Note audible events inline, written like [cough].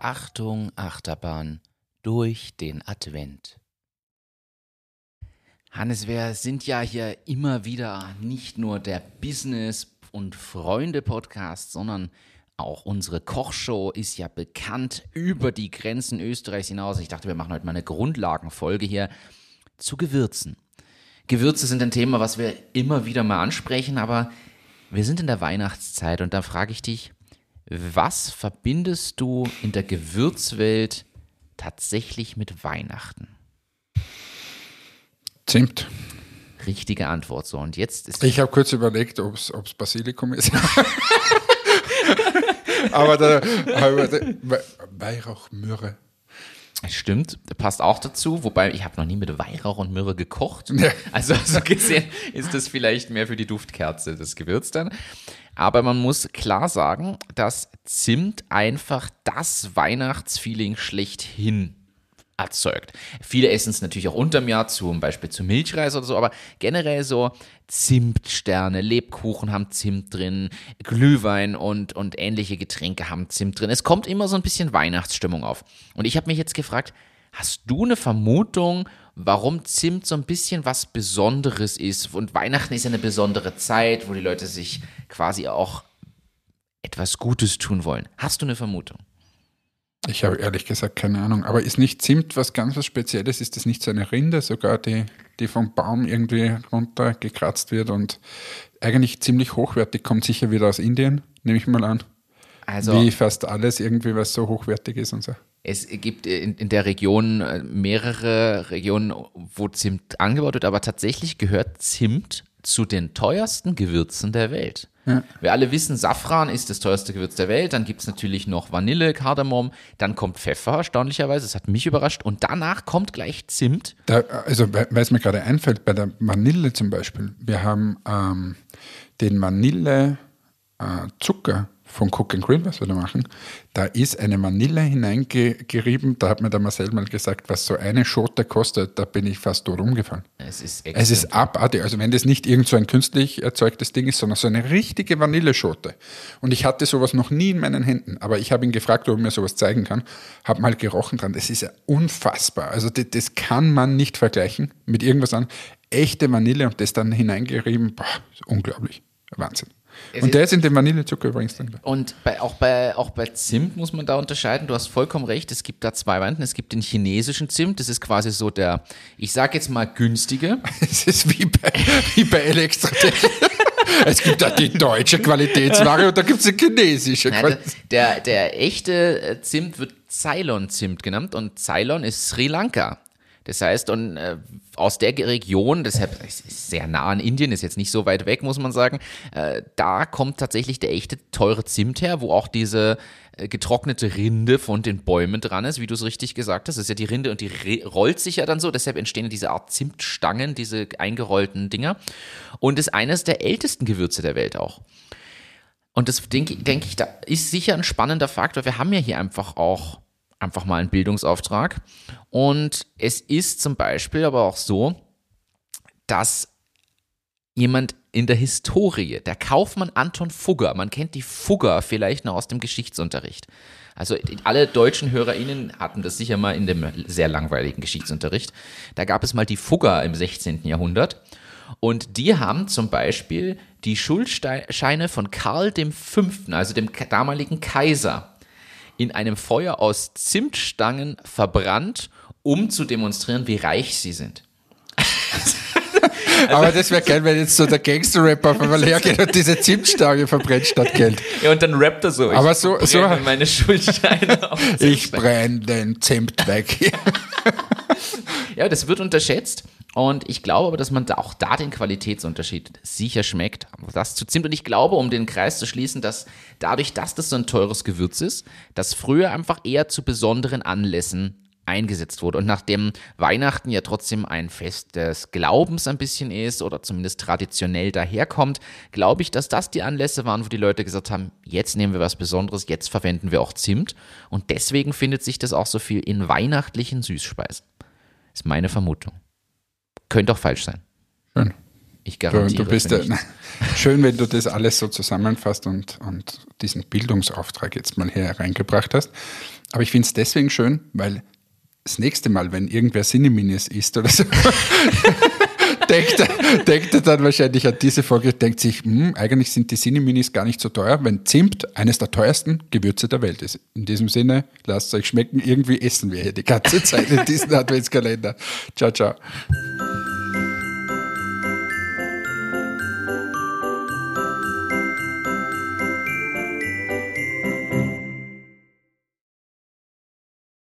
Achterbahn durch den Advent. Hannes, wir sind ja hier immer wieder nicht nur der Business- und Freunde-Podcast, sondern auch unsere Kochshow ist ja bekannt über die Grenzen Österreichs hinaus. Ich dachte, wir machen heute mal eine Grundlagenfolge hier zu Gewürzen. Gewürze sind ein Thema, was wir immer wieder mal ansprechen, aber wir sind in der Weihnachtszeit und da frage ich dich, was verbindest du in der Gewürzwelt tatsächlich mit Weihnachten? Zimt. Richtige Antwort so. Und jetzt ist. Ich habe kurz überlegt, ob es Basilikum ist. [laughs] aber da, Weihrauch, Myrrhe. Stimmt, passt auch dazu, wobei ich habe noch nie mit Weihrauch und Myrrhe gekocht. [laughs] Also so gesehen ist das vielleicht mehr für die Duftkerze, das Gewürz dann. Aber man muss klar sagen, dass Zimt einfach das Weihnachtsfeeling schlechthin erzeugt. Viele essen es natürlich auch unterm Jahr, zum Beispiel zu Milchreis oder so, aber generell so Zimtsterne, Lebkuchen haben Zimt drin, Glühwein und, und ähnliche Getränke haben Zimt drin. Es kommt immer so ein bisschen Weihnachtsstimmung auf. Und ich habe mich jetzt gefragt, hast du eine Vermutung, warum Zimt so ein bisschen was Besonderes ist? Und Weihnachten ist ja eine besondere Zeit, wo die Leute sich quasi auch etwas Gutes tun wollen. Hast du eine Vermutung? Ich habe ehrlich gesagt keine Ahnung. Aber ist nicht Zimt was ganz was Spezielles? Ist das nicht so eine Rinde, sogar die, die vom Baum irgendwie runtergekratzt wird und eigentlich ziemlich hochwertig, kommt sicher wieder aus Indien, nehme ich mal an. Also, Wie fast alles irgendwie, was so hochwertig ist und so. Es gibt in, in der Region äh, mehrere Regionen, wo Zimt angebaut wird, aber tatsächlich gehört Zimt zu den teuersten Gewürzen der Welt. Ja. Wir alle wissen, Safran ist das teuerste Gewürz der Welt. Dann gibt es natürlich noch Vanille, Kardamom. Dann kommt Pfeffer, erstaunlicherweise. Das hat mich überrascht. Und danach kommt gleich Zimt. Da, also, weil es mir gerade einfällt, bei der Vanille zum Beispiel. Wir haben ähm, den Vanille-Zucker. Äh, von Cook and Grill, was wir da machen, da ist eine Vanille hineingerieben. Da hat mir der Marcel mal gesagt, was so eine Schote kostet, da bin ich fast dort umgefallen. Es ist, es ist abartig. Also wenn das nicht irgend so ein künstlich erzeugtes Ding ist, sondern so eine richtige Vanilleschote. Und ich hatte sowas noch nie in meinen Händen, aber ich habe ihn gefragt, ob er mir sowas zeigen kann, habe mal gerochen dran. Das ist ja unfassbar. Also das, das kann man nicht vergleichen mit irgendwas an. Echte Vanille und das dann hineingerieben, boah, unglaublich. Wahnsinn. Es und der ist in dem Vanillezucker übrigens drin. Und bei, auch, bei, auch bei Zimt muss man da unterscheiden. Du hast vollkommen recht. Es gibt da zwei Varianten. Es gibt den chinesischen Zimt. Das ist quasi so der, ich sag jetzt mal günstige. [laughs] Es ist wie bei, wie bei Elektrotechnik. [laughs] es gibt da die deutsche Qualitätsware und da gibt es die chinesische Qualitätsware. Der, der echte äh, Zimt wird Ceylon-Zimt genannt und Ceylon ist Sri Lanka. Das heißt, und äh, aus der Region, deshalb ist sehr nah an Indien, ist jetzt nicht so weit weg, muss man sagen, äh, da kommt tatsächlich der echte teure Zimt her, wo auch diese äh, getrocknete Rinde von den Bäumen dran ist, wie du es richtig gesagt hast. Das ist ja die Rinde und die rollt sich ja dann so, deshalb entstehen diese Art Zimtstangen, diese eingerollten Dinger. Und ist eines der ältesten Gewürze der Welt auch. Und das denke denk ich, da ist sicher ein spannender Faktor. Wir haben ja hier einfach auch einfach mal einen Bildungsauftrag. Und es ist zum Beispiel aber auch so, dass jemand in der Historie, der Kaufmann Anton Fugger, man kennt die Fugger vielleicht noch aus dem Geschichtsunterricht. Also alle deutschen HörerInnen hatten das sicher mal in dem sehr langweiligen Geschichtsunterricht. Da gab es mal die Fugger im 16. Jahrhundert. Und die haben zum Beispiel die Schuldscheine von Karl V., also dem damaligen Kaiser, in einem Feuer aus Zimtstangen verbrannt, um zu demonstrieren, wie reich sie sind. [laughs] Aber das wäre geil, wenn jetzt so der Gangster-Rapper auf einmal hergeht und diese Zimtstange verbrennt statt Geld. [laughs] Ja, und dann rappt er so. Aber so, so meine Schuldscheine [laughs] Ich brenne den Zimt weg. ja, das wird unterschätzt. Und ich glaube aber, dass man da auch da den Qualitätsunterschied sicher schmeckt. Das zu Zimt. Und ich glaube, um den Kreis zu schließen, dass dadurch, dass das so ein teures Gewürz ist, das früher einfach eher zu besonderen Anlässen eingesetzt wurde. Und nachdem Weihnachten ja trotzdem ein Fest des Glaubens ein bisschen ist oder zumindest traditionell daherkommt, glaube ich, dass das die Anlässe waren, wo die Leute gesagt haben, jetzt nehmen wir was Besonderes, jetzt verwenden wir auch Zimt. Und deswegen findet sich das auch so viel in weihnachtlichen Süßspeisen. Ist meine Vermutung. Könnte auch falsch sein. Schön. Ich garantiere. Du bist für ja, [laughs] schön, wenn du das alles so zusammenfasst und, und diesen Bildungsauftrag jetzt mal hier hereingebracht hast. Aber ich finde es deswegen schön, weil das nächste Mal, wenn irgendwer Cineminis isst oder so, [laughs] denkt, er, denkt er dann wahrscheinlich an diese Folge, denkt sich, hm, eigentlich sind die Cineminis gar nicht so teuer, wenn Zimt eines der teuersten Gewürze der Welt ist. In diesem Sinne, lasst es euch schmecken, irgendwie essen wir hier die ganze Zeit in diesem [laughs] Adventskalender. Ciao, ciao.